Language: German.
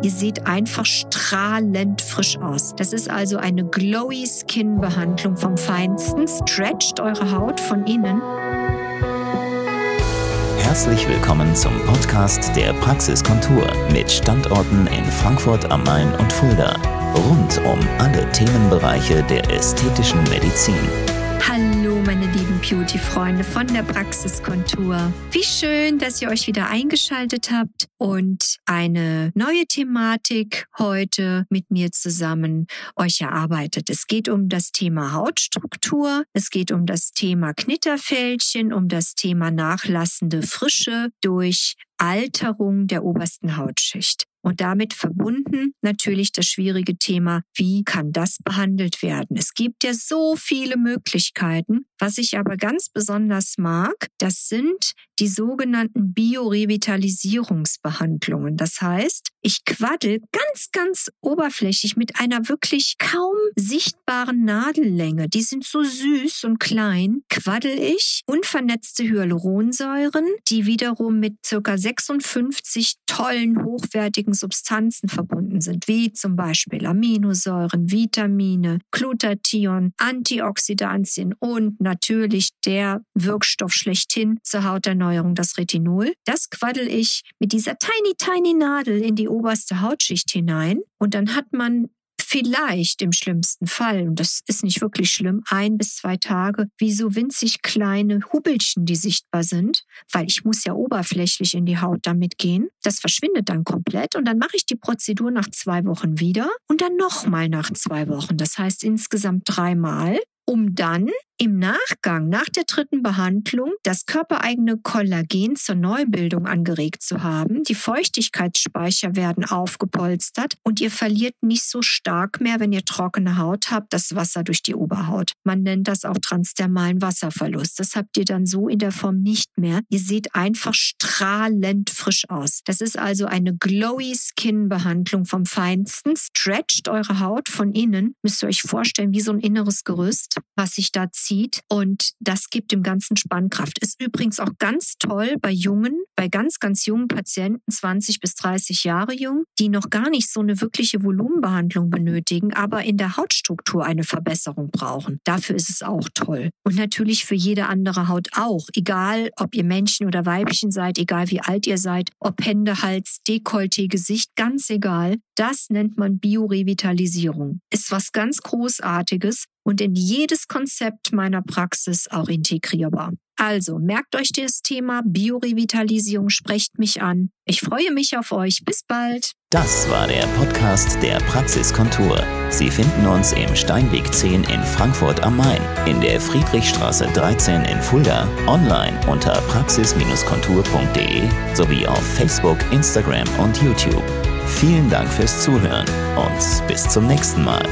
Ihr seht einfach strahlend frisch aus. Das ist also eine Glowy Skin Behandlung vom Feinsten. Stretcht eure Haut von innen. Herzlich willkommen zum Podcast der Praxiskontur mit Standorten in Frankfurt am Main und Fulda. Rund um alle Themenbereiche der ästhetischen Medizin. Hallo, meine lieben Beauty-Freunde von der Praxiskontur. Wie schön, dass ihr euch wieder eingeschaltet habt und eine neue Thematik heute mit mir zusammen euch erarbeitet. Es geht um das Thema Hautstruktur, es geht um das Thema Knitterfältchen, um das Thema nachlassende Frische durch Alterung der obersten Hautschicht. Und damit verbunden natürlich das schwierige Thema, wie kann das behandelt werden? Es gibt ja so viele Möglichkeiten. Was ich aber ganz besonders mag, das sind die sogenannten Biorevitalisierungsbehandlungen. Das heißt, ich quaddel ganz, ganz oberflächlich mit einer wirklich kaum sichtbaren Nadellänge. Die sind so süß und klein. Quaddel ich unvernetzte Hyaluronsäuren, die wiederum mit circa 56 tollen, hochwertigen Substanzen verbunden sind, wie zum Beispiel Aminosäuren, Vitamine, Glutathion, Antioxidantien und natürlich der Wirkstoff schlechthin zur Hauterneuerung, das Retinol. Das quaddel ich mit dieser tiny, tiny Nadel in die oberste Hautschicht hinein und dann hat man vielleicht im schlimmsten Fall, und das ist nicht wirklich schlimm, ein bis zwei Tage, wie so winzig kleine Hubbelchen, die sichtbar sind, weil ich muss ja oberflächlich in die Haut damit gehen. Das verschwindet dann komplett und dann mache ich die Prozedur nach zwei Wochen wieder und dann nochmal nach zwei Wochen. Das heißt insgesamt dreimal um dann im Nachgang, nach der dritten Behandlung, das körpereigene Kollagen zur Neubildung angeregt zu haben. Die Feuchtigkeitsspeicher werden aufgepolstert und ihr verliert nicht so stark mehr, wenn ihr trockene Haut habt, das Wasser durch die Oberhaut. Man nennt das auch transdermalen Wasserverlust. Das habt ihr dann so in der Form nicht mehr. Ihr seht einfach strahlend frisch aus. Das ist also eine Glowy Skin Behandlung vom Feinsten. Stretcht eure Haut von innen. Müsst ihr euch vorstellen, wie so ein inneres Gerüst, was sich da zieht zieht und das gibt dem Ganzen Spannkraft. Ist übrigens auch ganz toll bei jungen, bei ganz, ganz jungen Patienten, 20 bis 30 Jahre jung, die noch gar nicht so eine wirkliche Volumenbehandlung benötigen, aber in der Hautstruktur eine Verbesserung brauchen. Dafür ist es auch toll. Und natürlich für jede andere Haut auch. Egal, ob ihr Männchen oder Weibchen seid, egal wie alt ihr seid, ob Hände, Hals, Dekolleté, Gesicht, ganz egal. Das nennt man Biorevitalisierung. Ist was ganz Großartiges und in jedes Konzept meiner Praxis auch integrierbar. Also merkt euch das Thema Biorevitalisierung, sprecht mich an. Ich freue mich auf euch. Bis bald. Das war der Podcast der Praxiskontur. Sie finden uns im Steinweg 10 in Frankfurt am Main, in der Friedrichstraße 13 in Fulda, online unter praxis-kontur.de sowie auf Facebook, Instagram und YouTube. Vielen Dank fürs Zuhören und bis zum nächsten Mal.